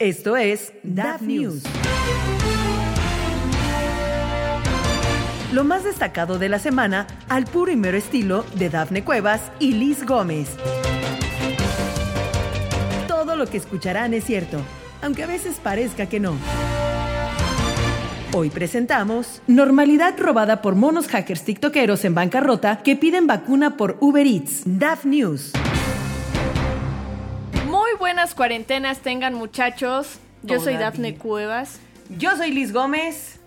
Esto es DAF News. Lo más destacado de la semana al puro y mero estilo de Dafne Cuevas y Liz Gómez. Todo lo que escucharán es cierto, aunque a veces parezca que no. Hoy presentamos Normalidad robada por monos hackers tiktokeros en bancarrota que piden vacuna por Uber Eats. DAF News. Buenas cuarentenas tengan muchachos. Yo soy Dafne Cuevas. Yo soy Liz Gómez.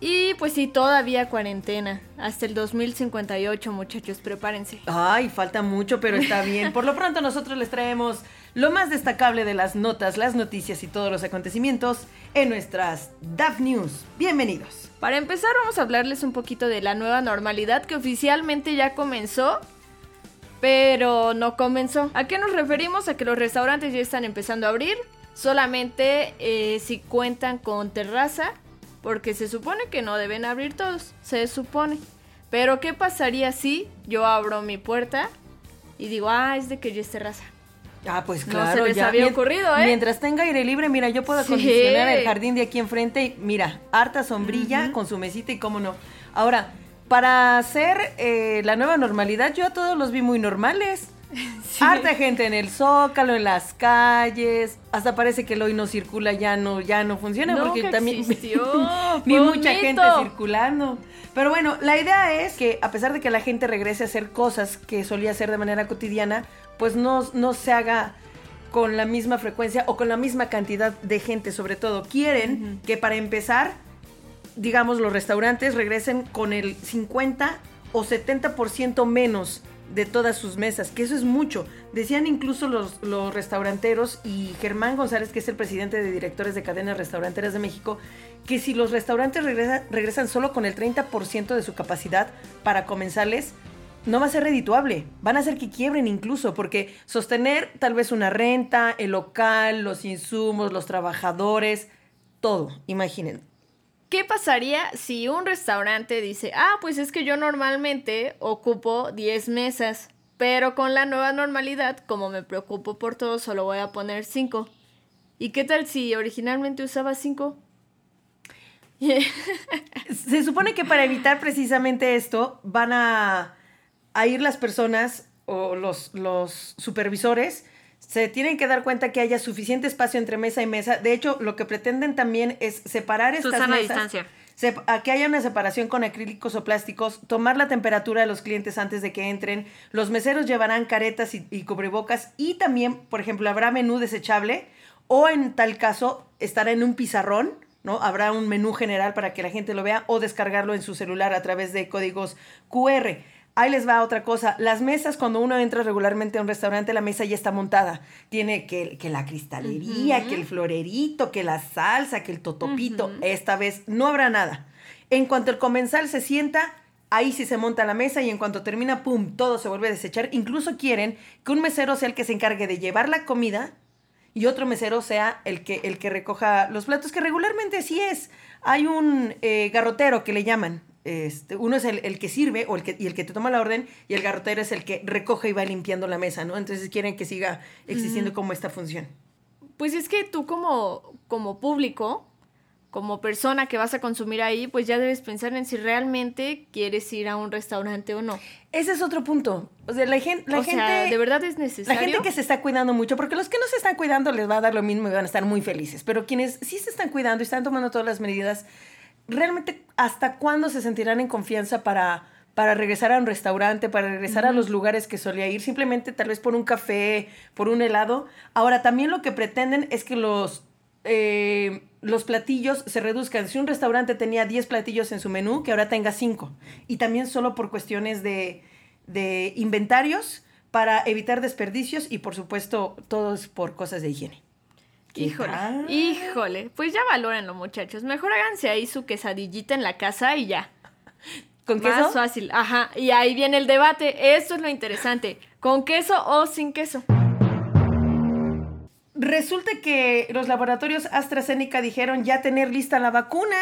Y pues sí, todavía cuarentena. Hasta el 2058, muchachos, prepárense. Ay, falta mucho, pero está bien. Por lo pronto nosotros les traemos lo más destacable de las notas, las noticias y todos los acontecimientos en nuestras DAF News. Bienvenidos. Para empezar vamos a hablarles un poquito de la nueva normalidad que oficialmente ya comenzó, pero no comenzó. ¿A qué nos referimos? A que los restaurantes ya están empezando a abrir, solamente eh, si cuentan con terraza porque se supone que no deben abrir todos, se supone. Pero ¿qué pasaría si yo abro mi puerta y digo, ah, es de que yo es terraza? Ah, pues claro, no se les había ocurrido, ¿eh? Mientras tenga aire libre, mira, yo puedo acondicionar el jardín de aquí enfrente y mira, harta sombrilla con su mesita y cómo no. Ahora, para hacer eh, la nueva normalidad, yo a todos los vi muy normales. Harta gente en el zócalo, en las calles. Hasta parece que el hoy no circula, ya no, ya no funciona porque también ni mucha gente circulando. Pero bueno, la idea es que a pesar de que la gente regrese a hacer cosas que solía hacer de manera cotidiana, pues no, no se haga con la misma frecuencia o con la misma cantidad de gente, sobre todo. Quieren que para empezar, digamos, los restaurantes regresen con el 50 o 70% menos de todas sus mesas, que eso es mucho. Decían incluso los, los restauranteros y Germán González, que es el presidente de directores de cadenas restauranteras de México, que si los restaurantes regresan solo con el 30% de su capacidad para comenzarles, no va a ser redituable. Van a hacer que quiebren incluso, porque sostener tal vez una renta, el local, los insumos, los trabajadores, todo, imaginen. ¿Qué pasaría si un restaurante dice, ah, pues es que yo normalmente ocupo 10 mesas, pero con la nueva normalidad, como me preocupo por todo, solo voy a poner 5? ¿Y qué tal si originalmente usaba 5? Se supone que para evitar precisamente esto van a, ir las personas o los supervisores se tienen que dar cuenta que haya suficiente espacio entre mesa y mesa. De hecho, lo que pretenden también es separar estas Susana mesas. distancia. a que haya una separación con acrílicos o plásticos, tomar la temperatura de los clientes antes de que entren. Los meseros llevarán caretas y, y cubrebocas y también, por ejemplo, habrá menú desechable o en tal caso estará en un pizarrón, ¿no? Habrá un menú general para que la gente lo vea o descargarlo en su celular a través de códigos QR. Ahí les va otra cosa. Las mesas, cuando uno entra regularmente a un restaurante, la mesa ya está montada. Tiene que, que la cristalería, que el florerito, que la salsa, que el totopito. Esta vez no habrá nada. En cuanto el comensal se sienta, ahí sí se monta la mesa y en cuanto termina, ¡pum!, todo se vuelve a desechar. Incluso quieren que un mesero sea el que se encargue de llevar la comida y otro mesero sea el que, el que recoja los platos, que regularmente sí es. Hay un eh, garrotero que le llaman, este, uno es el, que sirve o el que, y el que te toma la orden y el garrotero es el que recoge y va limpiando la mesa, ¿no? Entonces quieren que siga existiendo como esta función. Pues es que tú como, como público, como persona que vas a consumir ahí, pues ya debes pensar en si realmente quieres ir a un restaurante o no. Ese es otro punto. O sea, la, gente, la gente... de verdad es necesario. La gente que se está cuidando mucho, porque los que no se están cuidando les va a dar lo mismo y van a estar muy felices, pero quienes sí se están cuidando y están tomando todas las medidas realmente hasta cuándo se sentirán en confianza para, para regresar a un restaurante, para regresar a los lugares que solía ir, simplemente tal vez por un café, por un helado. Ahora, también lo que pretenden es que los, eh, los platillos se reduzcan. Si un restaurante tenía 10 platillos en su menú, que ahora tenga 5. Y también solo por cuestiones de, de inventarios para evitar desperdicios y por supuesto todos por cosas de higiene. Híjole, híjole. Pues ya valórenlo, muchachos. Mejor háganse ahí su quesadillita en la casa y ya. ¿Con queso? Más fácil, ajá. Y ahí viene el debate. Esto es lo interesante. ¿Con queso o sin queso? Resulta que los laboratorios AstraZeneca dijeron ya tener lista la vacuna.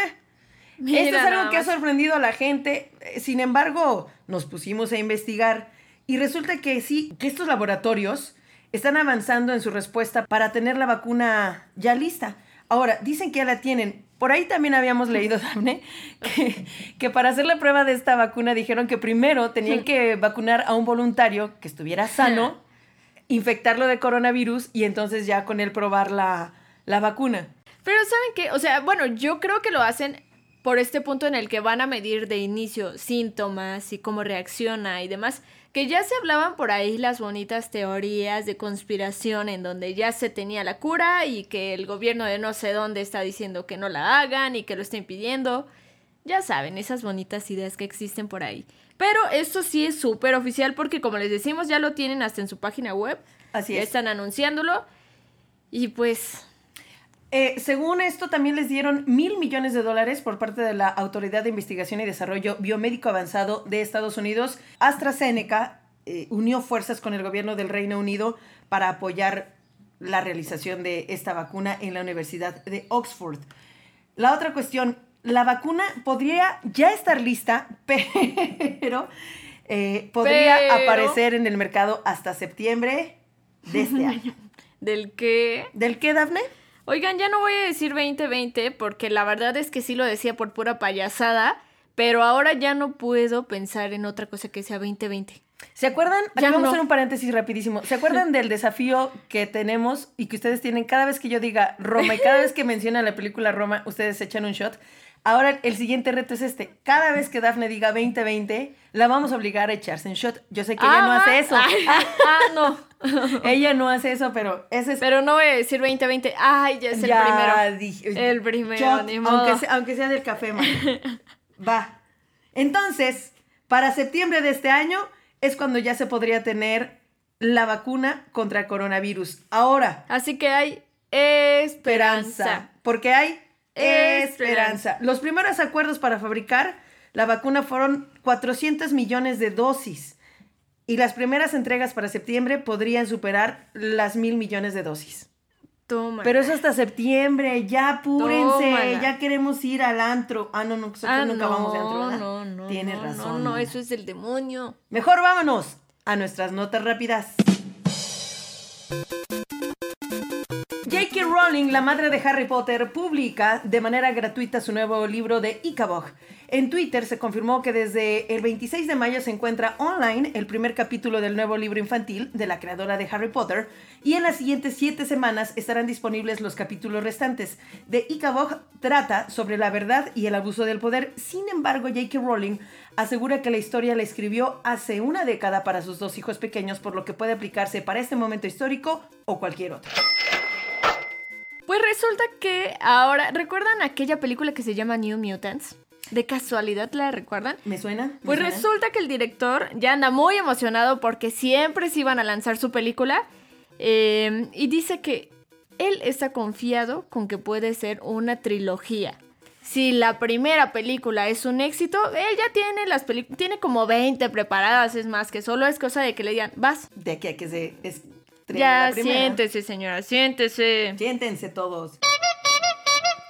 Esto es algo que ha sorprendido a la gente. Sin embargo, nos pusimos a investigar y resulta que sí, que estos laboratorios están avanzando en su respuesta para tener la vacuna ya lista. Ahora, dicen que ya la tienen. Por ahí también habíamos leído, Daphne, que, que para hacer la prueba de esta vacuna dijeron que primero tenían que vacunar a un voluntario que estuviera sano, infectarlo de coronavirus y entonces ya con él probar la, la vacuna. Pero ¿saben qué? O sea, bueno, yo creo que lo hacen por este punto en el que van a medir de inicio síntomas y cómo reacciona y demás, que ya se hablaban por ahí las bonitas teorías de conspiración en donde ya se tenía la cura y que el gobierno de no sé dónde está diciendo que no la hagan y que lo está impidiendo. Ya saben, esas bonitas ideas que existen por ahí. Pero esto sí es súper oficial porque como les decimos ya lo tienen hasta en su página web. Así Ya es. están anunciándolo. Y pues Eh, según esto, también les dieron mil millones de dólares por parte de la Autoridad de Investigación y Desarrollo Biomédico Avanzado de Estados Unidos. AstraZeneca eh, unió fuerzas con el gobierno del Reino Unido para apoyar la realización de esta vacuna en la Universidad de Oxford. La otra cuestión, la vacuna podría ya estar lista, pero eh, podría Pero- aparecer en el mercado hasta septiembre de este año. del que... ¿Del qué, Dafne? Oigan, ya no voy a decir 2020 porque la verdad es que sí lo decía por pura payasada, pero ahora ya no puedo pensar en otra cosa que sea 2020. ¿Se acuerdan? Aquí Ya vamos no. a hacer un paréntesis rapidísimo. ¿Se acuerdan del desafío que tenemos y que ustedes tienen cada vez que yo diga Roma y cada vez que menciona la película Roma, ustedes echan un shot? Ahora el siguiente reto es este. Cada vez que Dafne diga 2020, la vamos a obligar a echarse un shot. Yo sé que ella no Ah, hace eso. ay, ah, no. ella no hace eso, pero ese es Pero no voy a decir 2020. Ay, ya es el Ya primero. dije- El primero, ni modo. aunque, sea, aunque sea del café, man. Va. Entonces, para septiembre de este año es cuando ya se podría tener la vacuna contra el coronavirus. Ahora, Así que hay esperanza. esperanza. Porque hay esperanza. Esperanza. Los primeros acuerdos para fabricar la vacuna fueron 400 millones de dosis. Y las primeras entregas para septiembre podrían superar las mil millones de dosis. Toma. Pero eso hasta septiembre, ya apúrense, Tómala. ya queremos ir al antro. Ah, no, no, nosotros Ah, nunca no, vamos de antro, ¿verdad? no, no. Tienes no, razón. No, no, eso es el demonio. Mejor vámonos a nuestras notas rápidas. Rowling, la madre de Harry Potter, publica de manera gratuita su nuevo libro de Icabog. En Twitter se confirmó que desde el 26 de mayo se encuentra online el primer capítulo del nuevo libro infantil de la creadora de Harry Potter y en las siguientes siete semanas estarán disponibles los capítulos restantes. De Icabog trata sobre la verdad y el abuso del poder. Sin embargo, J.K. Rowling asegura que la historia la escribió hace una década para sus dos hijos pequeños, por lo que puede aplicarse para este momento histórico o cualquier otro. Pues resulta que ahora, ¿recuerdan aquella película que se llama New Mutants? ¿De casualidad la recuerdan? ¿Me suena? ¿Me Pues suena? resulta que el director ya anda muy emocionado porque siempre se iban a lanzar su película eh, y dice que él está confiado con que puede ser una trilogía. Si la primera película es un éxito, él ya tiene las películas, tiene como 20 preparadas, es más que solo es cosa de que le digan, vas. De aquí a que se estrene Ya, siéntese señora, siéntese. Siéntense todos.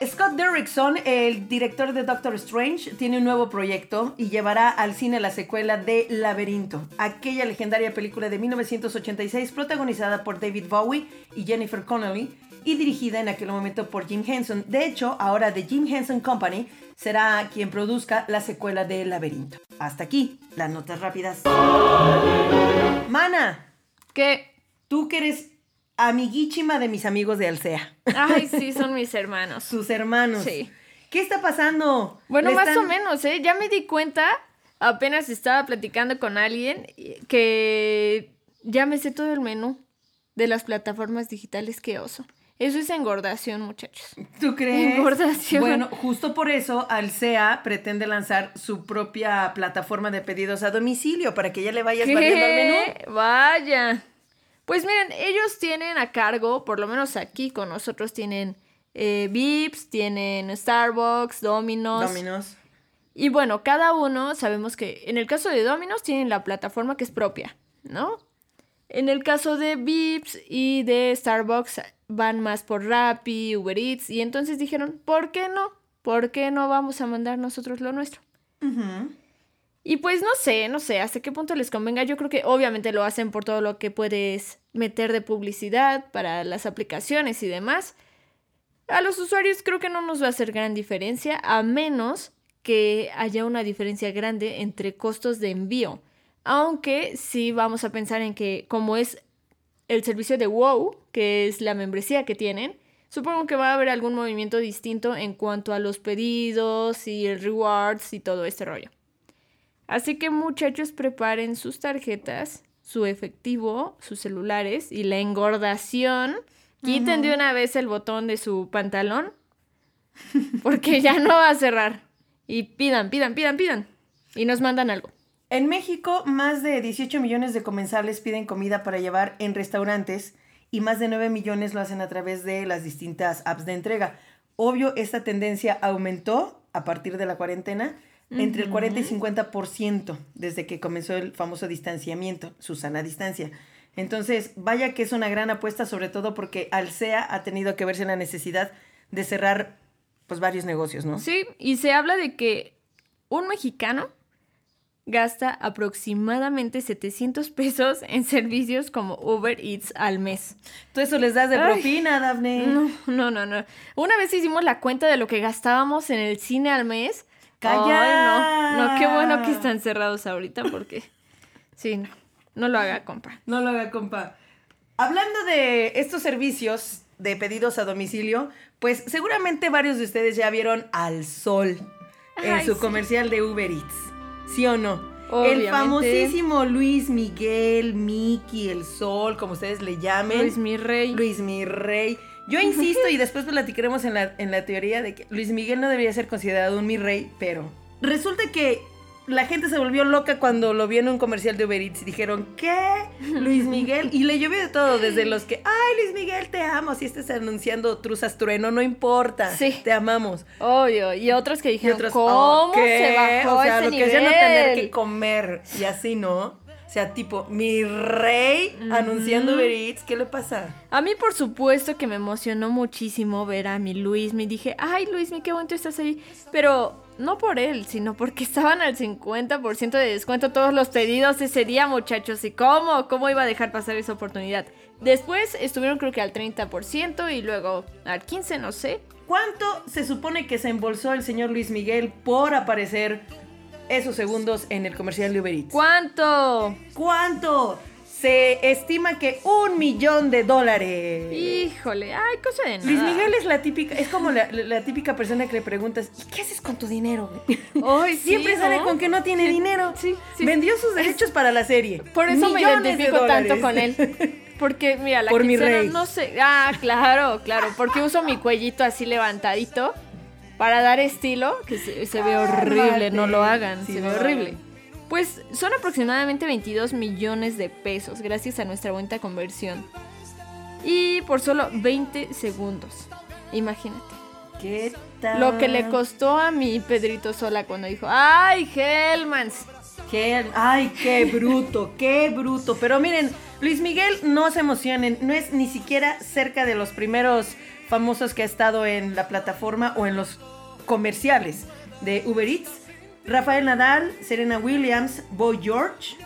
Scott Derrickson, el director de Doctor Strange, tiene un nuevo proyecto y llevará al cine la secuela de Laberinto, aquella legendaria película de 1986 protagonizada por David Bowie y Jennifer Connelly y dirigida en aquel momento por Jim Henson. De hecho, ahora The Jim Henson Company será quien produzca la secuela de Laberinto. Hasta aquí, las notas rápidas. Mana, Que, tú que eres amiguísima de mis amigos de Alsea. ay, sí, son mis hermanos. sus hermanos. Sí. ¿Qué está pasando? Bueno, más están- o menos, ¿eh? Ya me di cuenta, apenas estaba platicando con alguien, que ya me sé todo el menú de las plataformas digitales, qué oso. Eso es engordación, muchachos. ¿Tú crees? Engordación. Bueno, justo por eso Alsea pretende lanzar su propia plataforma de pedidos a domicilio para que ya le vayas variando al menú. ¿Qué? Vaya. Pues miren, ellos tienen a cargo, por lo menos aquí con nosotros tienen eh, Vips, tienen Starbucks, Domino's. Dominos. Y bueno, cada uno sabemos que en el caso de Domino's tienen la plataforma que es propia, ¿no? En el caso de Vips y de Starbucks van más por Rappi, Uber Eats y entonces dijeron, ¿por qué no? ¿Por qué no vamos a mandar nosotros lo nuestro? Y pues no sé, no sé hasta qué punto les convenga. Yo creo que obviamente lo hacen por todo lo que puedes meter de publicidad para las aplicaciones y demás. A los usuarios creo que no nos va a hacer gran diferencia, a menos que haya una diferencia grande entre costos de envío. Aunque sí vamos a pensar en que como es el servicio de WoW, que es la membresía que tienen, supongo que va a haber algún movimiento distinto en cuanto a los pedidos y el rewards y todo este rollo. Así que muchachos, preparen sus tarjetas, su efectivo, sus celulares y la engordación. Quiten de una vez el botón de su pantalón porque ya no va a cerrar. Y pidan, pidan, pidan, pidan. Y nos mandan algo. En México, más de 18 millones de comensales piden comida para llevar en restaurantes y más de 9 millones lo hacen a través de las distintas apps de entrega. Obvio, esta tendencia aumentó a partir de la cuarentena entre el 40 y 50% desde que comenzó el famoso distanciamiento, Susana Distancia. Entonces, vaya que es una gran apuesta, sobre todo porque Alsea ha tenido que verse en la necesidad de cerrar pues varios negocios, ¿no? Sí, y se habla de que un mexicano gasta aproximadamente 700 pesos en servicios como Uber Eats al mes. Tú eso les das de propina, Dafne. No, no, no, no. Una vez hicimos la cuenta de lo que gastábamos en el cine al mes. ¡Calla! no, no, qué bueno que están cerrados ahorita porque... Sí, no, no lo haga, compa. No lo haga, compa. Hablando de estos servicios de pedidos a domicilio, pues seguramente varios de ustedes ya vieron al sol en Ay, su sí. comercial de Uber Eats. ¿Sí o no? Obviamente. El famosísimo Luis Miguel, Mickey, el sol, como ustedes le llamen. Luis mi rey. Luis mi rey. Yo insisto y después platicaremos en la, en la teoría de que Luis Miguel no debería ser considerado un mi rey, pero resulta que la gente se volvió loca cuando lo vio en un comercial de Uber Eats y dijeron, ¿qué? Luis Miguel. Y le llovió de todo, desde los que, ay, Luis Miguel, te amo. Si estás anunciando truzas trueno, no importa. Sí. Te amamos. Obvio. Y otros que dijeron, otros, ¿cómo "Oh, ¿qué?". se bajó O sea, ese lo que es ya no tener que comer y así, ¿no? O sea, tipo, mi rey anunciando Uber Eats, ¿qué le pasa? A mí, por supuesto, que me emocionó muchísimo ver a mi Luis. Me dije, ay, Luis, qué bonito estás ahí. Pero no por él, sino porque estaban al 50% de descuento todos los pedidos ese día, muchachos. ¿Y cómo? ¿Cómo iba a dejar pasar esa oportunidad? Después estuvieron, creo que al 30% y luego al 15%, no sé. ¿Cuánto se supone que se embolsó el señor Luis Miguel por aparecer esos segundos en el comercial de Uber Eats? ¿Cuánto? ¿Cuánto? Se estima que un millón de dólares. Híjole, ay, cosa de nada. Luis Miguel es la típica, es como la, típica persona que le preguntas, ¿y qué haces con tu dinero? güey?" Ay, sí, Siempre sale ¿no? con que no tiene dinero. Sí, sí. Vendió sus derechos para la serie. Por eso me Millones de identifico tanto con él. Porque, mira, la Por mi quincena, rey. no sé. Ah, claro, claro. Porque uso mi cuellito así levantadito para dar estilo, que se, se ve horrible. No lo hagan, Sí, se ve horrible. hagan. Pues son aproximadamente 22 millones de pesos gracias a nuestra bonita conversión. Y por solo 20 segundos. Imagínate. ¿Qué tal? Lo que le costó a mi Pedrito Sola cuando dijo, ¡ay, Hellmans! Ay, qué bruto, qué bruto. Pero miren, Luis Miguel, no se emocionen, no es ni siquiera cerca de los primeros famosos que ha estado en la plataforma o en los comerciales de Uber Eats. Rafael Nadal, Serena Williams, Boy George,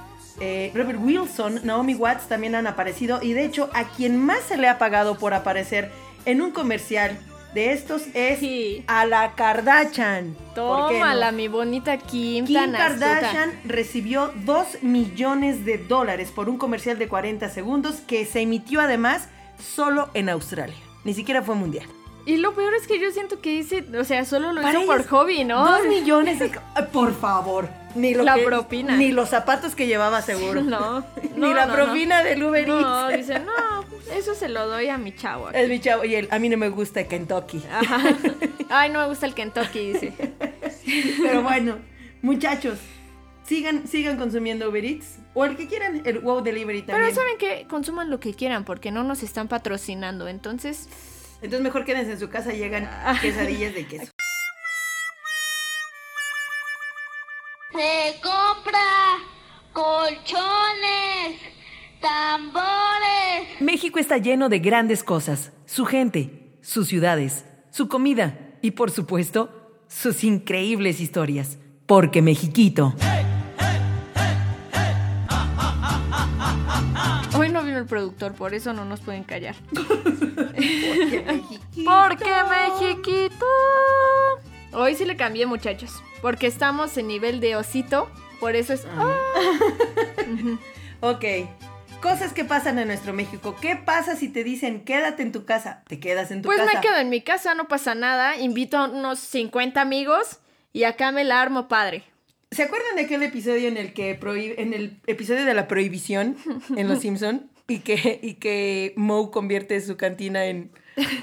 eh, Robert Wilson, Naomi Watts también han aparecido. Y de hecho, a quien más se le ha pagado por aparecer en un comercial de estos es Sí. a la Kardashian. Tómala, mi bonita Kim, Kim astuta. Kardashian recibió 2 millones de dólares por un comercial de 40 segundos que se emitió además solo en Australia. Ni siquiera fue mundial. Y lo peor es que yo siento que hice, o sea, solo lo Para hizo por hobby, ¿no? 2 millones de... Por favor. Ni lo La que- propina. Ni los zapatos que llevaba seguro. No, Ni no, la no, propina del Uber No, Eats. dice, no, eso se lo doy a mi chavo. aquí". Es mi chavo. Y él, a mí no me gusta Kentucky. Ajá. Ay, no me gusta el Kentucky, dice. Pero bueno, muchachos, sigan, sigan consumiendo Uber Eats. O el que quieran, el Wow Delivery también. Pero saben que consuman lo que quieran porque no nos están patrocinando. Entonces, Entonces mejor quédense en su casa y llegan quesadillas de queso. se compra colchones, tambores. México está lleno de grandes cosas, su gente, sus ciudades, su comida y por supuesto sus increíbles historias. Porque Mexiquito. Hoy no vino el productor, por eso no nos pueden callar. Porque Mexiquito. Porque Mexiquito. Hoy sí le cambié, muchachos. Porque estamos en nivel de osito. Por eso es. Ah. Ok. Cosas que pasan en nuestro México. ¿Qué pasa si te dicen quédate en tu casa? Te quedas en tu Pues casa. me quedo en mi casa, no pasa nada. Invito a unos 50 amigos y acá me la armo padre. ¿Se acuerdan de aquel episodio en el que prohí- en el episodio de la prohibición en Los Simpson y que y que Moe convierte su cantina en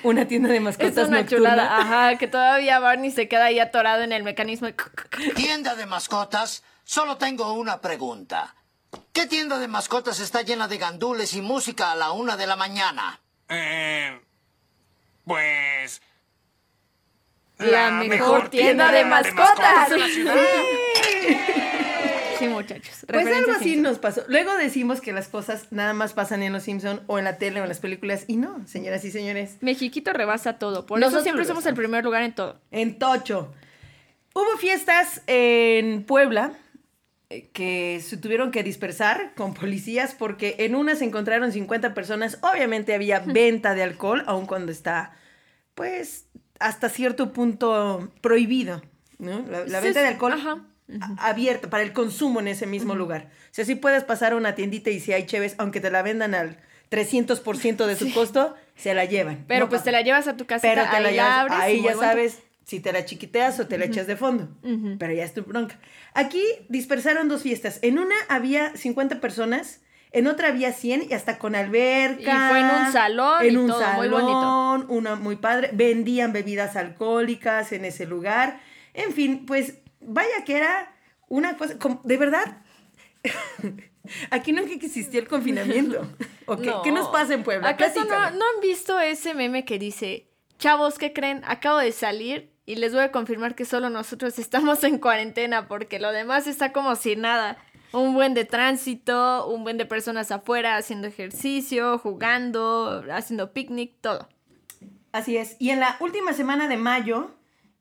una tienda de Es mascotas una nocturna? chulada. Ajá, que todavía Barney se queda ahí atorado en el mecanismo. de Tienda de mascotas, solo tengo una pregunta. ¿Qué tienda de mascotas está llena de gandules y música a la una de la mañana? Eh, pues... La mejor tienda de mascotas. de la ciudad. Sí, muchachos. Pues algo así Simpson. nos pasó. Luego decimos que las cosas nada más pasan en Los Simpson o en la tele o en las películas y no, señoras y señores. Mexiquito rebasa todo. Por Nosotros eso siempre somos el primer lugar en todo. En Tocho. Hubo fiestas en Puebla eh, que se tuvieron que dispersar con policías porque en una se encontraron 50 personas. Obviamente había venta de alcohol, aun cuando está, pues, hasta cierto punto prohibido. ¿no? La, la Sí, venta de sí, alcohol ajá. Abierta para el consumo en ese mismo lugar. O sea, sí puedes pasar a una tiendita y si hay cheves, aunque te la vendan al 300% de su costo, se la llevan. Pero No pues pasa te la llevas a tu casa. pero te ahí la la llevas- abres. ahí y ya sabes si te la chiquiteas o te la echas de fondo. Pero ya es tu bronca. Aquí dispersaron dos fiestas. En una había 50 personas, en otra había 100 y hasta con alberca. Y fue en un salón En y un todo, muy salón, una muy padre. Vendían bebidas alcohólicas en ese lugar. En fin, pues vaya que era una cosa, de verdad. Aquí nunca existió el confinamiento. ¿O qué, No. ¿Qué nos pasa en Puebla? ¿Acaso no han visto ese meme que dice, chavos, ¿qué creen? Acabo de salir y les voy a confirmar que solo nosotros estamos en cuarentena porque lo demás está como si nada. Un buen de tránsito, un buen de personas afuera haciendo ejercicio, jugando, haciendo picnic, todo. Así es. Y en la última semana de mayo,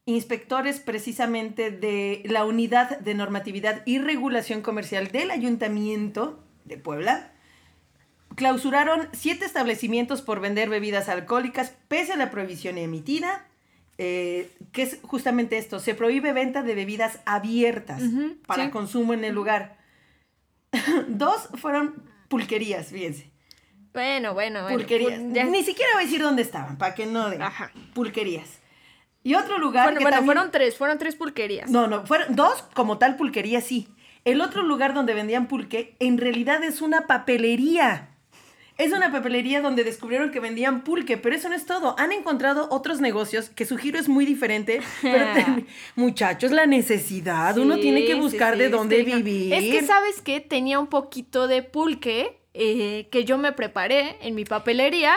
inspectores precisamente de la Unidad de Normatividad y Regulación Comercial del Ayuntamiento de Puebla clausuraron siete establecimientos por vender bebidas alcohólicas pese a la prohibición emitida. eh, que es justamente esto, se prohíbe venta de bebidas abiertas para sí. consumo en el lugar. Dos fueron pulquerías, fíjense. Bueno, bueno, bueno. Pulquerías. ya- Ni siquiera voy a decir dónde estaban, para que no de Ajá. pulquerías. Y otro lugar Bueno, que bueno, también- fueron tres, fueron tres pulquerías. No, no, fueron dos como tal pulquería, sí. El otro lugar donde vendían pulque, en realidad es una papelería. Es una papelería donde descubrieron que vendían pulque, pero eso no es todo. Han encontrado otros negocios que su giro es muy diferente. Pero muchachos, la necesidad, uno tiene que buscar sí, de que dónde vivir. Es que, ¿sabes qué? Tenía un poquito de pulque eh, que yo me preparé en mi papelería,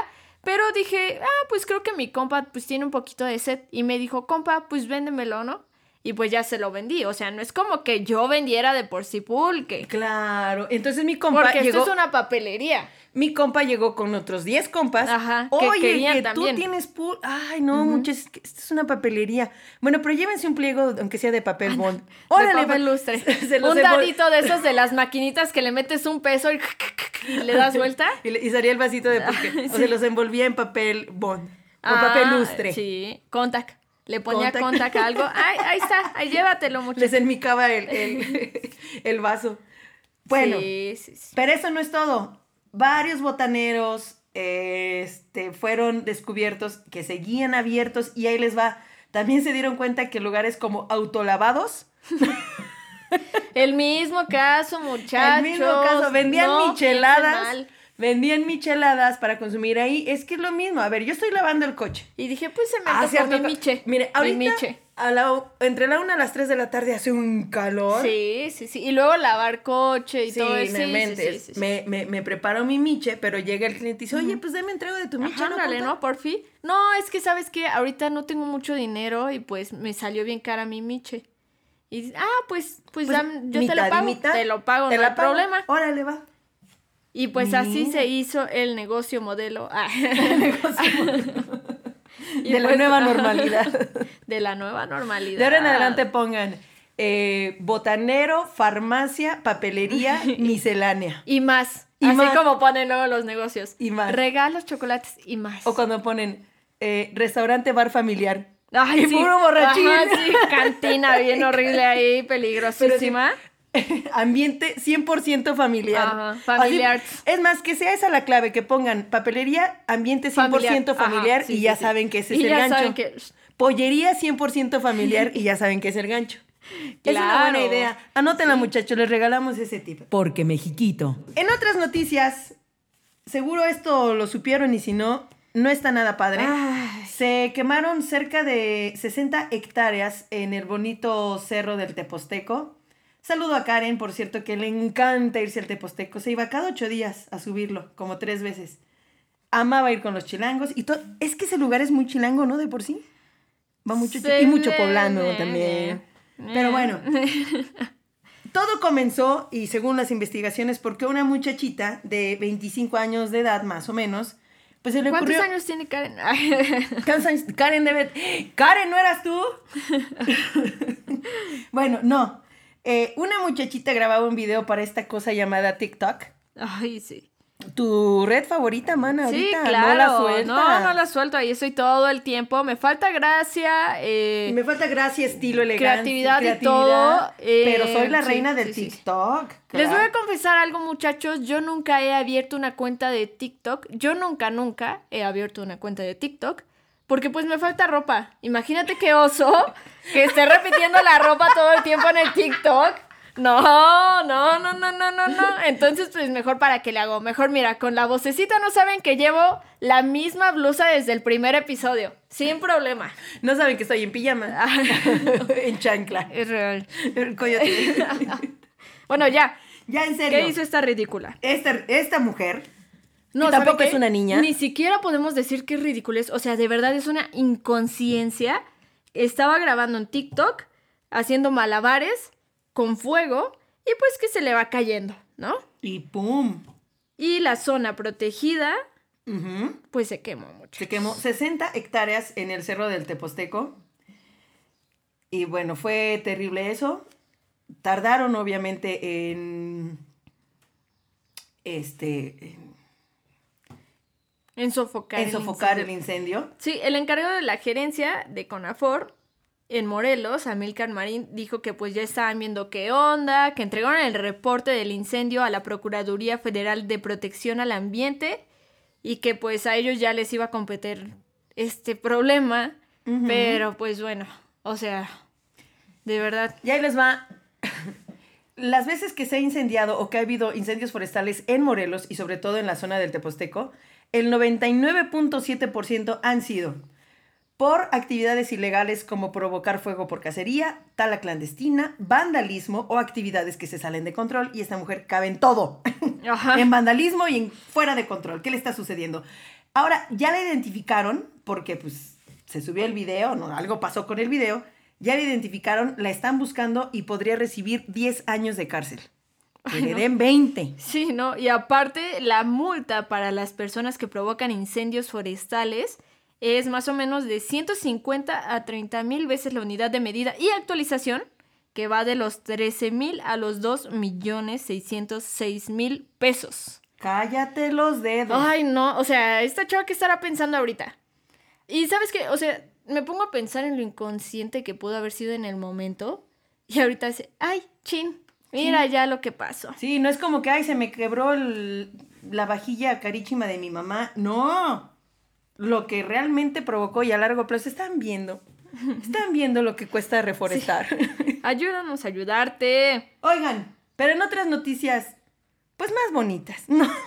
pero dije, ah, pues creo que mi compa pues tiene un poquito de sed. Y me dijo, compa, pues véndemelo, ¿no? Y pues ya se lo vendí. O sea, no es como que yo vendiera de por sí pulque. Claro, entonces mi compa Porque llegó... esto es una papelería. Mi compa llegó con otros 10 compas. Ajá, que Oye, querían que también. tú tienes pul... Ay, no, muchachos, es que esto es una papelería. Bueno, pero llévense un pliego, aunque sea de papel bond. de papel lustre. se los un dadito de esos de las maquinitas que le metes un peso y, y le das vuelta. Y, le- y salía el vasito de pulque. O se los envolvía en papel bond. O Ah, papel lustre. Sí, contact. Le ponía Contact. contact a algo. Ay, ahí está, ahí llévatelo mucho. Les enmicaba el, el, el vaso. Bueno, Sí, sí, sí. pero eso no es todo. Varios botaneros este, fueron descubiertos que seguían abiertos y ahí les va. También se dieron cuenta que lugares como autolavados El mismo caso, muchachos. El mismo caso, vendían no micheladas. Vendían micheladas para consumir ahí. Es que es lo mismo. A ver, yo estoy lavando el coche. Y dije, pues se me Ah, cierto, mi miche. Mire, mi ahorita miche. a la- entre la 1 a las 3 de la tarde hace un calor. Sí, sí, sí. Y luego lavar coche y Sí, todo eso. Sí. Me, me, me preparo mi miche, pero llega el cliente y dice, oye, pues dame entrego de tu miche, Ajá, ¿no? ándale, compa?" ¿no? Por fin. No, es que sabes que ahorita no tengo mucho dinero y pues me salió bien cara mi miche. Y ah, pues, pues, Pues, yo te lo pago. mitad. Te lo pago, Te no la hay pago. problema. Órale, va. Y pues así se hizo el negocio modelo. Ah. Y de la pues, nueva normalidad. De la nueva normalidad. De ahora en adelante pongan eh, botanero, farmacia, papelería, miscelánea. Y más. Y Así más. como ponen luego los negocios. Y más. Regalos, chocolates y más. O cuando ponen eh, restaurante bar familiar. Ay, y puro borrachín. Ajá, sí, cantina bien horrible ahí, peligrosísima. Ambiente 100% familiar. Ajá, familiar. Así- es más, que sea esa la clave, que pongan papelería, ambiente 100% familiar, Ajá, sí, y sí, ya sí. saben que ese Y es el ya gancho. saben que- Pollería 100% familiar y ya saben que es el gancho. Es una buena idea. Anótenla, muchachos, les regalamos ese tip. Porque Mexiquito. En otras noticias, seguro esto lo supieron y si no, no está nada padre. Ay. Se quemaron cerca de 60 hectáreas en el bonito cerro del Teposteco. Saludo a Karen, por cierto, que le encanta irse al Teposteco. Se iba cada ocho días a subirlo, como tres veces. Amaba ir con los chilangos y todo. Es que ese lugar es muy chilango, ¿no? De por sí. Va mucho Sí, y mucho poblano también. Pero bueno, todo comenzó, y según las investigaciones, porque una muchachita de 25 años de edad, más o menos, pues se le ¿Cuántos ocurrió... años tiene Karen? ¿Cuántos años? Karen debe... Karen, ¿no eras tú? bueno, no. Eh, una muchachita grababa un video para esta cosa llamada TikTok. Ay, sí. Tu red favorita, mana, Sí, ahorita. claro. No la suelta. No, no la suelto. Ahí estoy todo el tiempo. Me falta gracia. eh, Me falta gracia, estilo, elegancia. Creatividad y todo, eh, pero soy la sí, reina del sí, sí. TikTok. Les voy a confesar algo, muchachos. Yo nunca he abierto una cuenta de TikTok. Yo nunca, nunca he abierto una cuenta de TikTok. Porque pues me falta ropa. Imagínate qué oso que esté repitiendo la ropa todo el tiempo en el TikTok. No, no, no, no, no, no, no. Entonces, pues mejor para qué le hago. Mejor, mira, con la vocecita no saben que llevo la misma blusa desde el primer episodio. Sin problema. No saben que estoy en pijama. en chancla. Es real. Coyote. Bueno, ya. ya, en serio. ¿Qué hizo esta ridícula? Esta, esta mujer No, tampoco es una niña. Ni siquiera podemos decir que es ridículo. O sea, de verdad es una inconsciencia. Estaba grabando en TikTok, haciendo malabares con fuego y pues que se le va cayendo, ¿no? y ¡pum! Y la zona protegida, pues se quemó mucho. Se quemó 60 hectáreas en el cerro del Teposteco. Y bueno, fue terrible eso. Tardaron obviamente en... Este... en- En sofocar. en el sofocar el incendio. incendio. Sí, el encargado de la gerencia de CONAFOR en Morelos, Amilcar Marín, dijo que pues ya estaban viendo qué onda, que entregaron el reporte del incendio a la Procuraduría Federal de Protección al Ambiente y que pues a ellos ya les iba a competir este problema, pero pues bueno, o sea, de verdad. Y ahí les va. Las veces que se ha incendiado o que ha habido incendios forestales en Morelos y sobre todo en la zona del Teposteco, el 99.7% han sido por actividades ilegales como provocar fuego por cacería, tala clandestina, vandalismo o actividades que se salen de control y esta mujer cabe en todo. Ajá. en vandalismo y en fuera de control. ¿Qué le está sucediendo? Ahora, ya la identificaron porque pues se subió el video, no, algo pasó con el video. Ya la identificaron, la están buscando y podría recibir 10 años de cárcel. Que le den 20. Sí, ¿no? Y aparte, la multa para las personas que provocan incendios forestales es más o menos de 150 a 30 mil veces la unidad de medida y actualización, que va de los 13 mil a los 2 millones 606 mil pesos. Cállate los dedos. Ay, no, o sea, esta chava que estará pensando ahorita. Y sabes qué, o sea, me pongo a pensar en lo inconsciente que pudo haber sido en el momento. Y ahorita dice, ay, chin, mira ya lo que pasó. Sí, no es como que, ay, se me quebró el- la vajilla carísima de mi mamá. No. Lo que realmente provocó y a largo plazo están viendo. Están viendo lo que cuesta reforestar. Ayúdanos a ayudarte. Oigan, pero en otras noticias, pues más bonitas. No.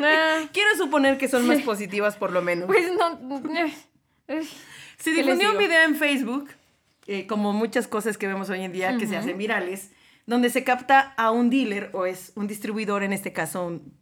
Ah, Quiero suponer que son más positivas por lo menos. pues no. eh, eh, Se ¿qué les difundió un video en Facebook, eh, como muchas cosas que vemos hoy en día que se hacen virales, donde se capta a un dealer, o es un distribuidor, en este caso un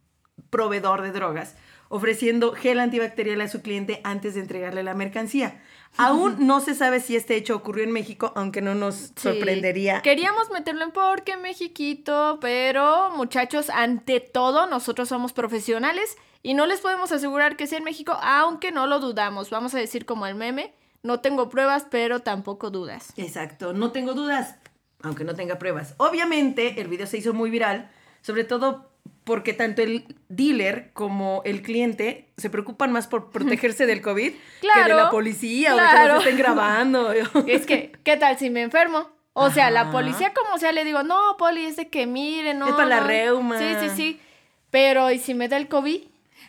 proveedor de drogas, ofreciendo gel antibacterial a su cliente antes de entregarle la mercancía. Aún no se sabe si este hecho ocurrió en México, aunque no nos sí. sorprendería. Queríamos meterlo en porque Mexiquito, pero muchachos, ante todo, nosotros somos profesionales y no les podemos asegurar que sea en México, aunque no lo dudamos. Vamos a decir como el meme, no tengo pruebas, pero tampoco dudas. Exacto, no tengo dudas, aunque no tenga pruebas. Obviamente, el video se hizo muy viral, sobre todo porque tanto el dealer como el cliente se preocupan más por protegerse del COVID que de la policía o de que nos estén grabando. Es que, ¿qué tal si me enfermo? O sea, la policía como sea le digo, no, poli, es de que mire, no. Es para la no". reuma. Sí, sí, sí. Pero, ¿y si me da el COVID?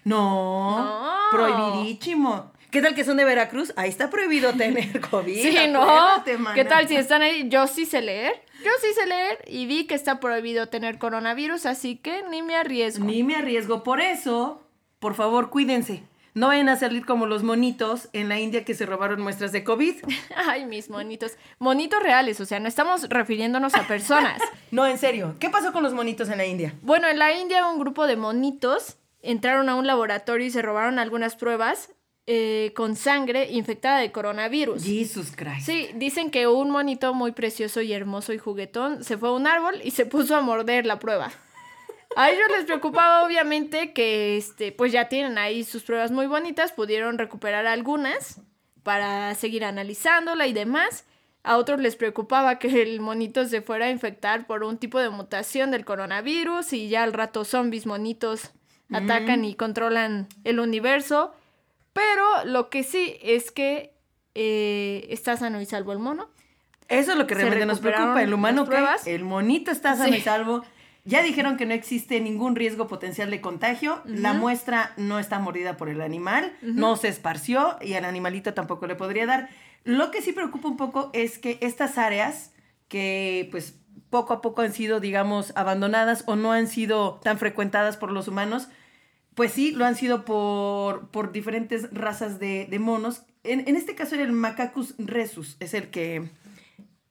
No, No. prohibidísimo. ¿Qué tal que son de Veracruz? Ahí está prohibido tener COVID. Sí, no. ¿Qué tal si están ahí? Yo sí sé leer. Yo sí sé leer y vi que está prohibido tener coronavirus, así que ni me arriesgo. Ni me arriesgo. Por eso, por favor, cuídense. No vayan a salir como los monitos en la India que se robaron muestras de COVID. Ay, mis monitos. Monitos reales, o sea, no estamos refiriéndonos a personas. No, en serio. ¿Qué pasó con los monitos en la India? Bueno, en la India un grupo de monitos entraron a un laboratorio y se robaron algunas pruebas eh, con sangre infectada de coronavirus. Jesus Christ. Sí, dicen que un monito muy precioso y hermoso y juguetón se fue a un árbol y se puso a morder la prueba. A ellos les preocupaba obviamente que este, pues ya tienen ahí sus pruebas muy bonitas, pudieron recuperar algunas para seguir analizándola y demás. A otros les preocupaba que el monito se fuera a infectar por un tipo de mutación del coronavirus y ya al rato zombies monitos atacan y controlan el universo. Pero lo que sí es que eh, está sano y salvo el mono. Eso es lo que realmente nos preocupa. El humano que el monito está sano Sí. y salvo. Ya dijeron que no existe ningún riesgo potencial de contagio. La muestra no está mordida por el animal, no se esparció y al animalito tampoco le podría dar. Lo que sí preocupa un poco es que estas áreas que pues poco a poco han sido, digamos, abandonadas o no han sido tan frecuentadas por los humanos, pues sí, lo han sido por, por diferentes razas de, de monos. En, en este caso era el Macacus rhesus, es el que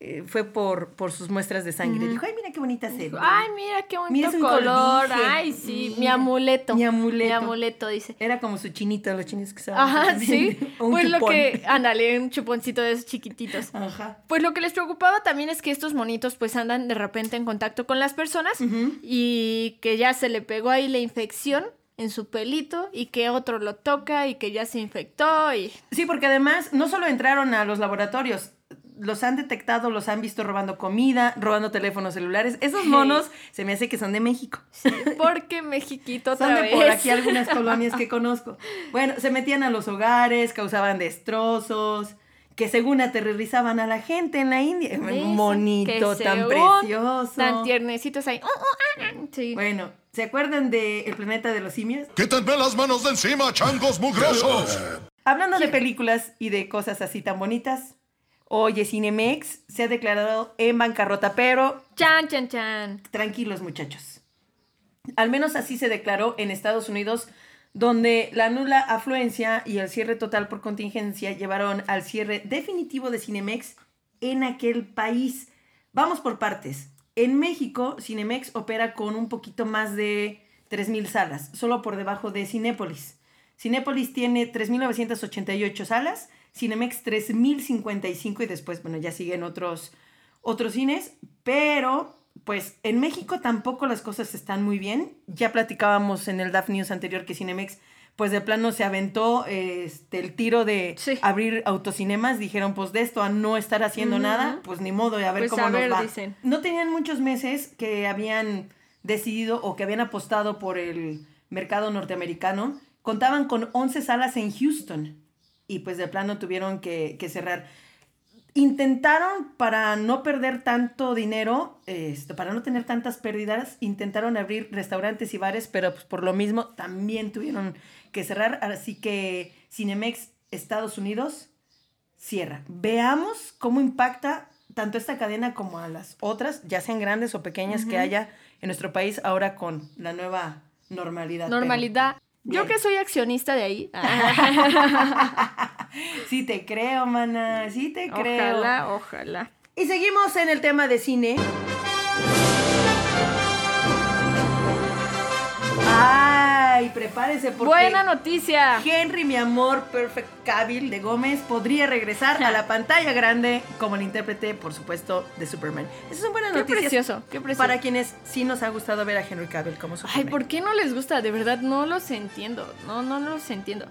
eh, fue por, por sus muestras de sangre. Dijo, ay, mira qué bonita se. Ay, mira qué bonito Mira, color. Ay, sí, mi amuleto. mi amuleto. Mi amuleto, dice. Era como su chinito, los chinos que saben. Ajá, sí. Un Pues lo que. Ándale, un chuponcito de esos chiquititos. Ajá. Pues lo que les preocupaba también es que estos monitos pues andan de repente en contacto con las personas y que ya se le pegó ahí la infección en su pelito y que otro lo toca y que ya se infectó y Sí, porque además no solo entraron a los laboratorios, los han detectado, los han visto robando comida, robando teléfonos celulares. Esos monos se me hace que son de México. porque Mexiquito otra Son de vez. por aquí algunas colonias que conozco. Bueno, se metían a los hogares, causaban destrozos, que según aterrorizaban a la gente en la India. Un monito tan precioso. Tan tiernecitos ahí. Oh, oh, ah, ah. Sí. Bueno, ¿se acuerdan de El planeta de los simios? ¡Quítenme las manos de encima, changos mugrosos! Hablando de películas y de cosas así tan bonitas, oye, Cinemex se ha declarado en bancarrota, pero Chan, chan, chan. tranquilos muchachos. Al menos así se declaró en Estados Unidos, donde la nula afluencia y el cierre total por contingencia llevaron al cierre definitivo de Cinemex en aquel país. Vamos por partes. En México, Cinemex opera con un poquito más de 3.000 salas, solo por debajo de Cinépolis. Cinépolis tiene 3.988 salas, Cinemex 3.055 y después, bueno, ya siguen otros, otros cines, pero pues en México tampoco las cosas están muy bien. Ya platicábamos en el DAF News anterior que Cinemex pues de plano se aventó este, el tiro de Sí. abrir autocinemas. Dijeron, pues de esto a no estar haciendo nada, pues ni modo, a ver Pues, cómo a nos ver, va. dicen. No tenían muchos meses que habían decidido o que habían apostado por el mercado norteamericano. Contaban con 11 salas en Houston y pues de plano tuvieron que, que cerrar. Intentaron, para no perder tanto dinero, este, para no tener tantas pérdidas, intentaron abrir restaurantes y bares, pero pues por lo mismo también tuvieron que cerrar. Así que Cinemex Estados Unidos cierra. Veamos cómo impacta tanto esta cadena como a las otras, ya sean grandes o pequeñas que haya en nuestro país ahora con la nueva normalidad. Pero Normalidad. Yo que soy accionista de ahí. sí te creo, mana, sí te creo. ojalá, ojalá. Y seguimos en el tema de cine. Prepárese porque Buena noticia. Henry, mi amor, Perfect Cavill de Gómez podría regresar a la pantalla grande como el intérprete, por supuesto, de Superman. Esas son buenas Qué noticias. precioso, qué precioso. Para quienes sí nos ha gustado ver a Henry Cavill como Superman. Ay, ¿por qué no les gusta? De verdad, no los entiendo. No, no los entiendo.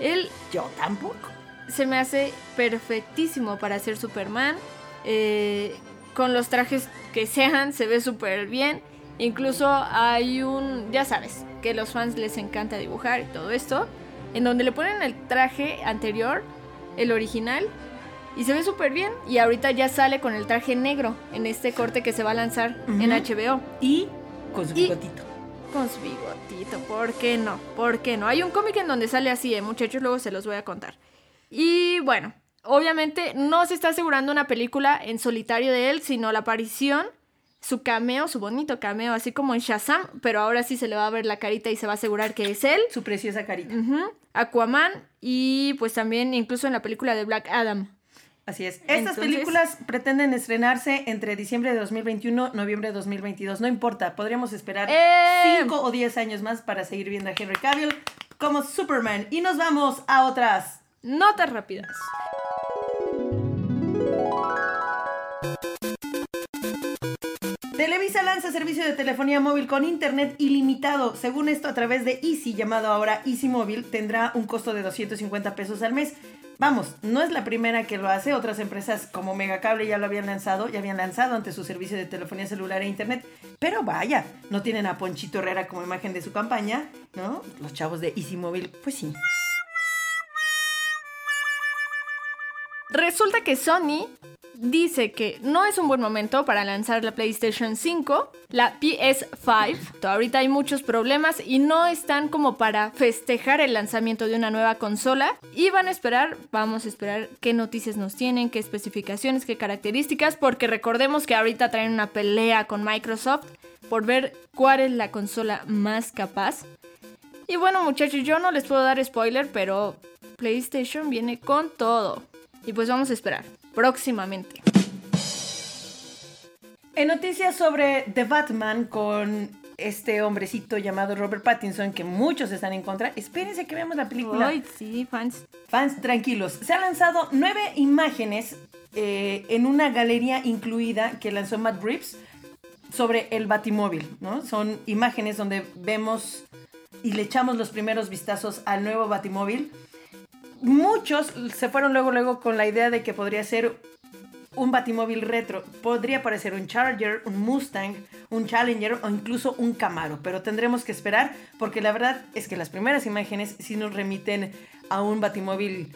Él Yo tampoco. se me hace perfectísimo para ser Superman. Eh, con los trajes que sean, se ve súper bien. Incluso hay un, ya sabes, que a los fans les encanta dibujar y todo esto, en donde le ponen el traje anterior, el original, y se ve súper bien. Y ahorita ya sale con el traje negro en este corte que se va a lanzar en HBO. Y con su Y- bigotito. Con su bigotito, ¿por qué no? ¿Por qué no? Hay un cómic en donde sale así, ¿eh, muchachos, luego se los voy a contar. Y bueno, obviamente no se está asegurando una película en solitario de él, sino la aparición, su cameo, su bonito cameo, así como en Shazam, pero ahora sí se le va a ver la carita y se va a asegurar que es él. Su preciosa carita. Aquaman y pues también incluso en la película de Black Adam. Así es. Estas Entonces- películas pretenden estrenarse entre diciembre de 2021 noviembre de 2022. No importa, podríamos esperar ¡Eh! 5 o 10 años más para seguir viendo a Henry Cavill como Superman. Y nos vamos a otras. Notas rápidas. Lanza servicio de telefonía móvil con internet ilimitado. Según esto, a través de Easy, llamado ahora Easy Móvil, tendrá un costo de 250 pesos al mes. Vamos, no es la primera que lo hace. Otras empresas como Megacable ya lo habían lanzado, ya habían lanzado ante su servicio de telefonía celular e internet. Pero vaya, no tienen a Ponchito Herrera como imagen de su campaña, ¿no? Los chavos de Easy Móvil, pues sí. Resulta que Sony dice que no es un buen momento para lanzar la PlayStation 5, la PS5. Ahorita hay muchos problemas y no están como para festejar el lanzamiento de una nueva consola. Y van a esperar, vamos a esperar qué noticias nos tienen, qué especificaciones, qué características, porque recordemos que ahorita traen una pelea con Microsoft por ver cuál es la consola más capaz. Y bueno muchachos, yo no les puedo dar spoiler, pero PlayStation viene con todo. Y pues vamos a esperar, próximamente. En noticias sobre The Batman con este hombrecito llamado Robert Pattinson, que muchos están en contra, espérense que veamos la película. Ay, sí, fans. Fans, tranquilos. Se han lanzado nueve imágenes eh, en una galería incluida que lanzó Matt Reeves sobre el Batimóvil, ¿no? Son imágenes donde vemos y le echamos los primeros vistazos al nuevo Batimóvil. Muchos se fueron luego, luego con la idea de que podría ser un Batimóvil retro. Podría parecer un Charger, un Mustang, un Challenger o incluso un Camaro. Pero tendremos que esperar porque la verdad es que las primeras imágenes sí nos remiten a un Batimóvil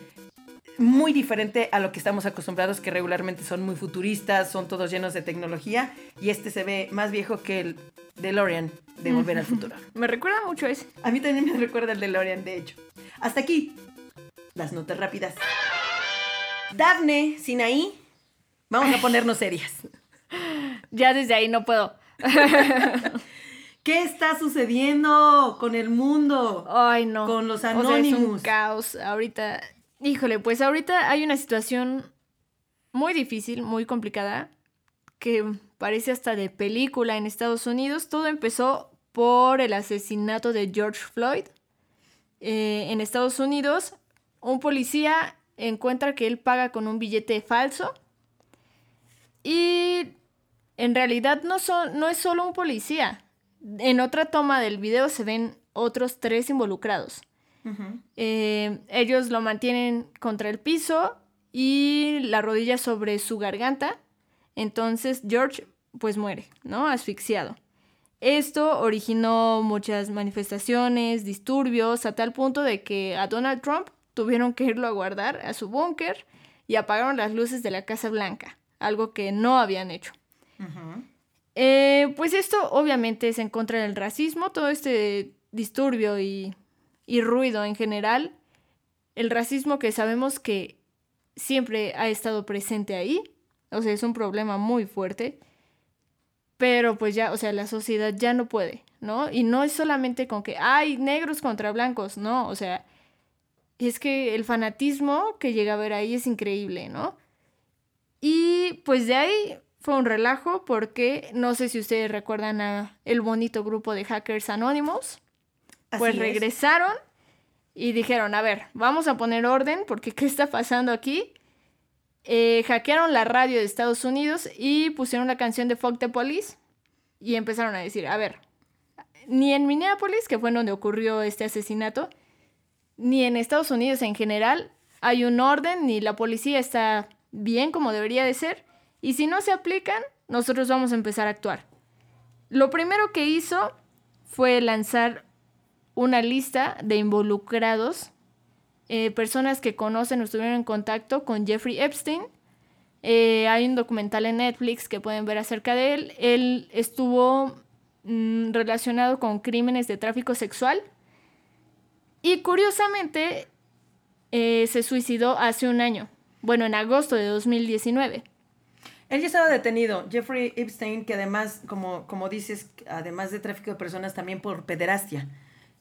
muy diferente a lo que estamos acostumbrados, que regularmente son muy futuristas, son todos llenos de tecnología. Y este se ve más viejo que el DeLorean de Volver al Futuro. Me recuerda mucho a ese. A mí también me recuerda el DeLorean, de hecho. Hasta aquí, las notas rápidas. Daphne, Sinaí, vamos a ponernos serias. Ya desde ahí no puedo. ¿Qué está sucediendo con el mundo? Ay, no. Con los O sea, es un caos. Ahorita, híjole, pues ahorita hay una situación muy difícil, muy complicada, que parece hasta de película en Estados Unidos. Todo empezó por el asesinato de George Floyd. Eh, en Estados Unidos, un policía encuentra que él paga con un billete falso y en realidad no, son, no es solo un policía. En otra toma del video se ven otros tres involucrados. Eh, ellos lo mantienen contra el piso y la rodilla sobre su garganta. Entonces George pues muere, ¿no? Asfixiado. Esto originó muchas manifestaciones, disturbios, a tal punto de que a Donald Trump tuvieron que irlo a guardar a su búnker y apagaron las luces de la Casa Blanca, algo que no habían hecho. Eh, pues esto obviamente es en contra del racismo, todo este disturbio y, y ruido en general, el racismo que sabemos que siempre ha estado presente ahí, o sea, es un problema muy fuerte, pero pues ya, o sea, la sociedad ya no puede, ¿no? Y no es solamente con que hay negros contra blancos, no, o sea, es que el fanatismo que llega a ver ahí es increíble, ¿no? Y pues de ahí fue un relajo porque no sé si ustedes recuerdan a el bonito grupo de Hackers Anonymous. Pues Así es. regresaron y dijeron, a ver, vamos a poner orden porque ¿qué está pasando aquí? Eh, hackearon la radio de Estados Unidos y pusieron la canción de Fuck the Police y empezaron a decir, a ver, ni en Minneapolis, que fue donde ocurrió este asesinato, ni en Estados Unidos en general hay un orden, ni la policía está bien como debería de ser, y si no se aplican, nosotros vamos a empezar a actuar. lo primero que hizo fue lanzar una lista de involucrados, eh, personas que conocen o estuvieron en contacto con Jeffrey Epstein. Eh, hay un documental en Netflix que pueden ver acerca de él. Él estuvo mm, relacionado con crímenes de tráfico sexual y curiosamente eh, se suicidó hace un año, bueno, en agosto de 2019. Él ya estaba detenido, Jeffrey Epstein, que además, como, como dices, además de tráfico de personas, también por pederastia,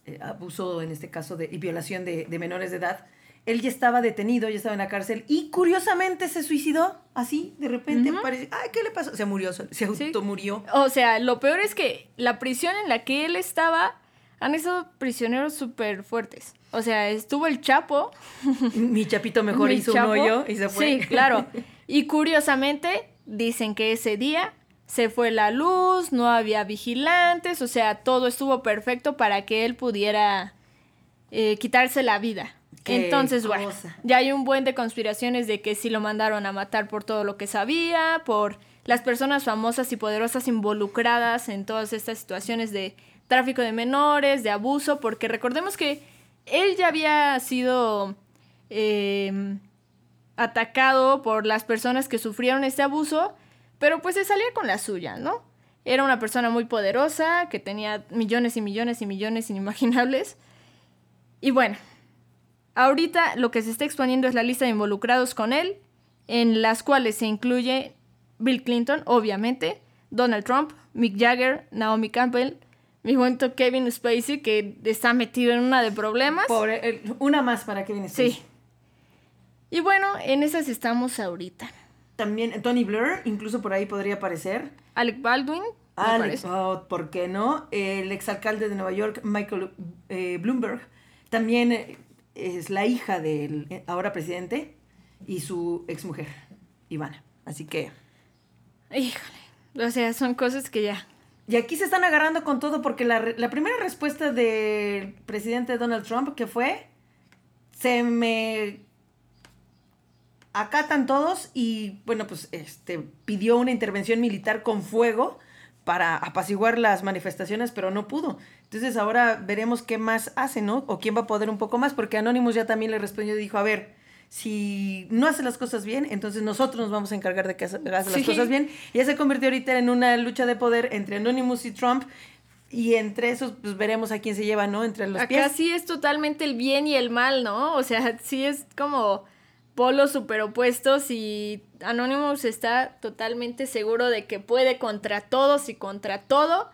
eh, abuso en este caso de, y violación de, de menores de edad. Él ya estaba detenido, ya estaba en la cárcel y curiosamente se suicidó así, de repente. parece, Ay, ¿qué le pasó? Se murió, se Sí. automurió. O sea, lo peor es que la prisión en la que él estaba han estado prisioneros súper fuertes. O sea, estuvo el Chapo. Mi chapito mejor mi hizo Chapo. un hoyo y se fue. Sí, claro. Y curiosamente, dicen que ese día se fue la luz, no había vigilantes, o sea, todo estuvo perfecto para que él pudiera eh, quitarse la vida. Qué Entonces, bueno, ya hay un buen de conspiraciones de que sí lo mandaron a matar por todo lo que sabía, por las personas famosas y poderosas involucradas en todas estas situaciones de tráfico de menores, de abuso, porque recordemos que él ya había sido eh, atacado por las personas que sufrieron este abuso, pero pues se salía con la suya, ¿no? Era una persona muy poderosa, que tenía millones y millones y millones inimaginables. Y bueno, ahorita lo que se está exponiendo es la lista de involucrados con él, en las cuales se incluye Bill Clinton, obviamente, Donald Trump, Mick Jagger, Naomi Campbell, mi momento Kevin Spacey, que está metido en una de problemas. Pobre, una más para que viene. Sí. Y bueno, en esas estamos ahorita. También Tony Blair, incluso por ahí podría aparecer. Alec Baldwin, oh, ¿por qué no? El exalcalde de Nueva York, Michael eh, Bloomberg, también eh, es la hija del eh, ahora presidente y su exmujer, Ivana. Así que... Híjole. O sea, son cosas que ya. Y aquí se están agarrando con todo porque la, la primera respuesta del presidente Donald Trump, que fue, se me acatan todos y bueno, pues este pidió una intervención militar con fuego para apaciguar las manifestaciones, pero no pudo. Entonces ahora veremos qué más hace, ¿no? O quién va a poder un poco más, porque Anonymous ya también le respondió y dijo, a ver, si no hace las cosas bien, entonces nosotros nos vamos a encargar de que haga las Sí. cosas bien. Y ya se convirtió ahorita en una lucha de poder entre Anonymous y Trump. Y entre esos, pues veremos a quién se lleva, ¿no? Entre los Acá pies. sí es totalmente el bien y el mal, ¿no? O sea, sí es como polos superopuestos y Anonymous está totalmente seguro de que puede contra todos y contra todo.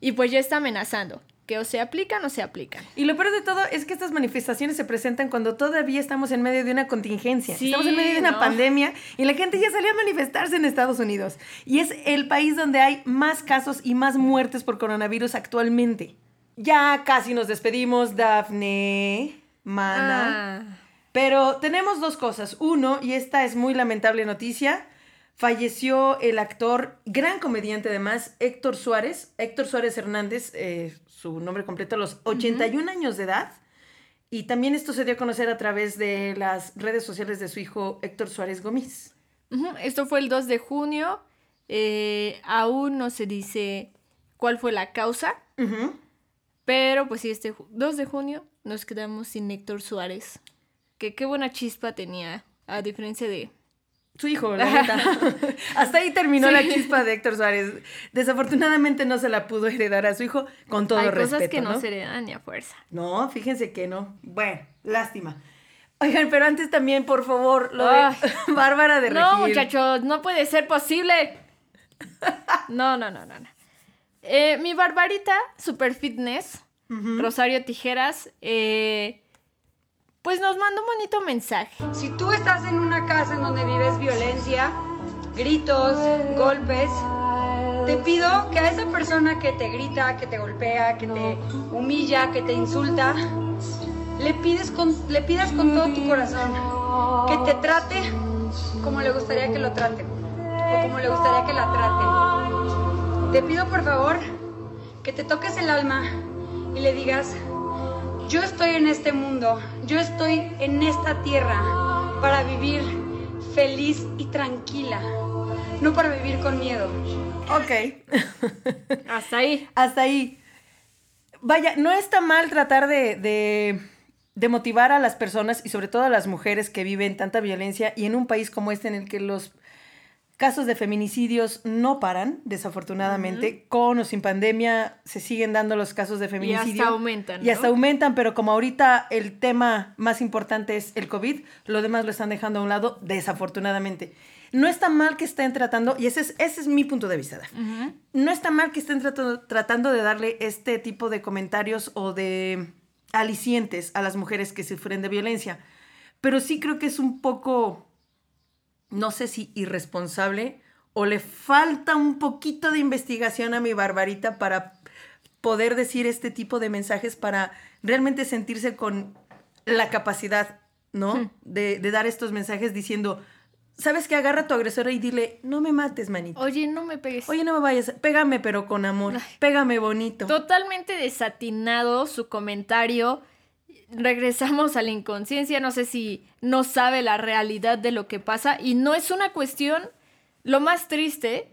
Y pues ya está amenazando. Que o se aplican o se aplican. Y lo peor de todo es que estas manifestaciones se presentan cuando todavía estamos en medio de una contingencia. Sí, estamos en medio de una ¿no? pandemia y la gente ya salió a manifestarse en Estados Unidos. Y es el país donde hay más casos y más muertes por coronavirus actualmente. Ya casi nos despedimos, Dafne, Mana. Ah, Pero tenemos dos cosas. Uno, y esta es muy lamentable noticia, falleció el actor, gran comediante además, Héctor Suárez, Héctor Suárez Hernández, eh, su nombre completo, a los 81 años de edad. Y también esto se dio a conocer a través de las redes sociales de su hijo Héctor Suárez Gómez. Esto fue el 2 de junio. Eh, aún no se dice cuál fue la causa. Pero pues sí, este ju- 2 de junio nos quedamos sin Héctor Suárez. Que qué buena chispa tenía, a diferencia de... Su hijo, la neta. Hasta ahí terminó Sí. la chispa de Héctor Suárez. Desafortunadamente no se la pudo heredar a su hijo con todo Hay respeto. cosas que no, ¿no? se heredan ni a fuerza. No, fíjense que no. Bueno, lástima. Oigan, pero antes también, por favor, lo Ay. de Bárbara de No, Regil. muchachos, no puede ser posible. No, no, no, no. no. Eh, mi barbarita, Super Fitness, Rosario Tijeras, eh, pues nos mandó un bonito mensaje. Si tú estás en una casa en donde vives violencia, gritos, golpes, te pido que a esa persona que te grita, que te golpea, que te humilla, que te insulta, le, con, le pidas con todo tu corazón que te trate como le gustaría que lo traten o como le gustaría que la traten. Te pido por favor que te toques el alma y le digas, yo estoy en este mundo, yo estoy en esta tierra para vivir feliz y tranquila, no para vivir con miedo. Ok. Hasta ahí. Hasta ahí. Vaya, no está mal tratar de, de, de motivar a las personas y sobre todo a las mujeres que viven tanta violencia y en un país como este en el que los casos de feminicidios no paran, desafortunadamente, con o sin pandemia se siguen dando los casos de feminicidio. hasta aumentan, Y hasta ¿no? aumentan, pero como ahorita el tema más importante es el COVID, lo demás lo están dejando a un lado, desafortunadamente. No está mal que estén tratando, y ese es, ese es mi punto de vista, Daf. No está mal que estén tratando, tratando de darle este tipo de comentarios o de alicientes a las mujeres que sufren de violencia. Pero sí creo que es un poco, no sé si irresponsable o le falta un poquito de investigación a mi barbarita para poder decir este tipo de mensajes para realmente sentirse con la capacidad, ¿no? De, de dar estos mensajes diciendo, ¿sabes qué? Agarra a tu agresora y dile, no me mates, manito. Oye, no me pegues. Oye, no me vayas, pégame pero con amor, pégame bonito. Totalmente desatinado su comentario. Regresamos a la inconsciencia. No sé si no sabe la realidad de lo que pasa. Y no es una cuestión. Lo más triste.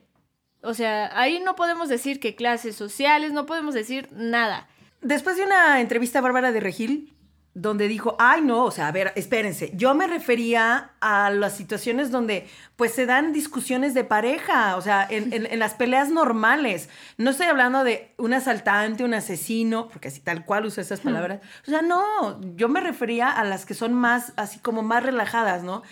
O sea, ahí no podemos decir que clases sociales, no podemos decir nada. Después de una entrevista Bárbara de Regil, donde dijo, ay no, o sea, a ver, espérense, yo me refería a las situaciones donde pues se dan discusiones de pareja, o sea, en, en- en las peleas normales. No estoy hablando de un asaltante, un asesino, porque así tal cual uso esas palabras. O sea, no, yo me refería a las que son más, así como más relajadas, ¿no?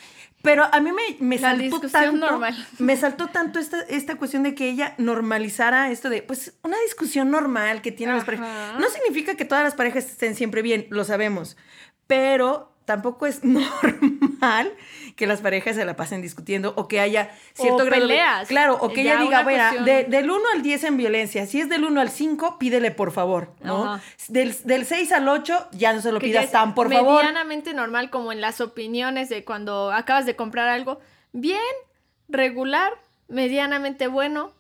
Pero a mí me, me La saltó tanto, normal. me saltó tanto esta, esta cuestión de que ella normalizara esto de, pues, una discusión normal que tienen las parejas. No significa que todas las parejas estén siempre bien, lo sabemos, pero tampoco es normal que las parejas se la pasen discutiendo o que haya cierto O grado de- peleas. Claro, o que Ya ella diga, de- del 1 al 10 en violencia, si es del 1 al 5, pídele por favor, ¿no? Del, del 6 al 8, ya no se lo que pidas tan por favor. medianamente normal como en las opiniones de cuando acabas de comprar algo. Bien, regular, medianamente bueno.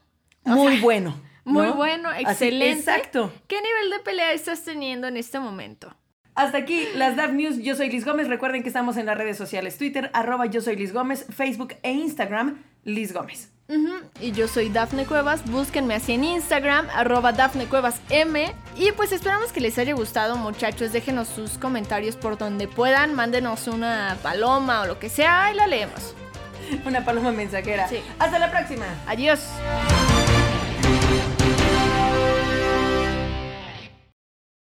Muy sea, bueno. Muy ¿no? bueno, Así, excelente. exacto. ¿Qué nivel de pelea estás teniendo en este momento? Hasta aquí las DAF News. Yo soy Liz Gómez. Recuerden que estamos en las redes sociales: Twitter, arroba yo soy Liz Gómez, Facebook e Instagram, Liz Gómez. Y yo soy Dafne Cuevas, búsquenme así en Instagram, arroba Dafne Cuevas M. Y pues esperamos que les haya gustado muchachos, déjenos sus comentarios por donde puedan, mándenos una paloma o lo que sea y la leemos. Una paloma mensajera. Sí. Hasta la próxima. Adiós.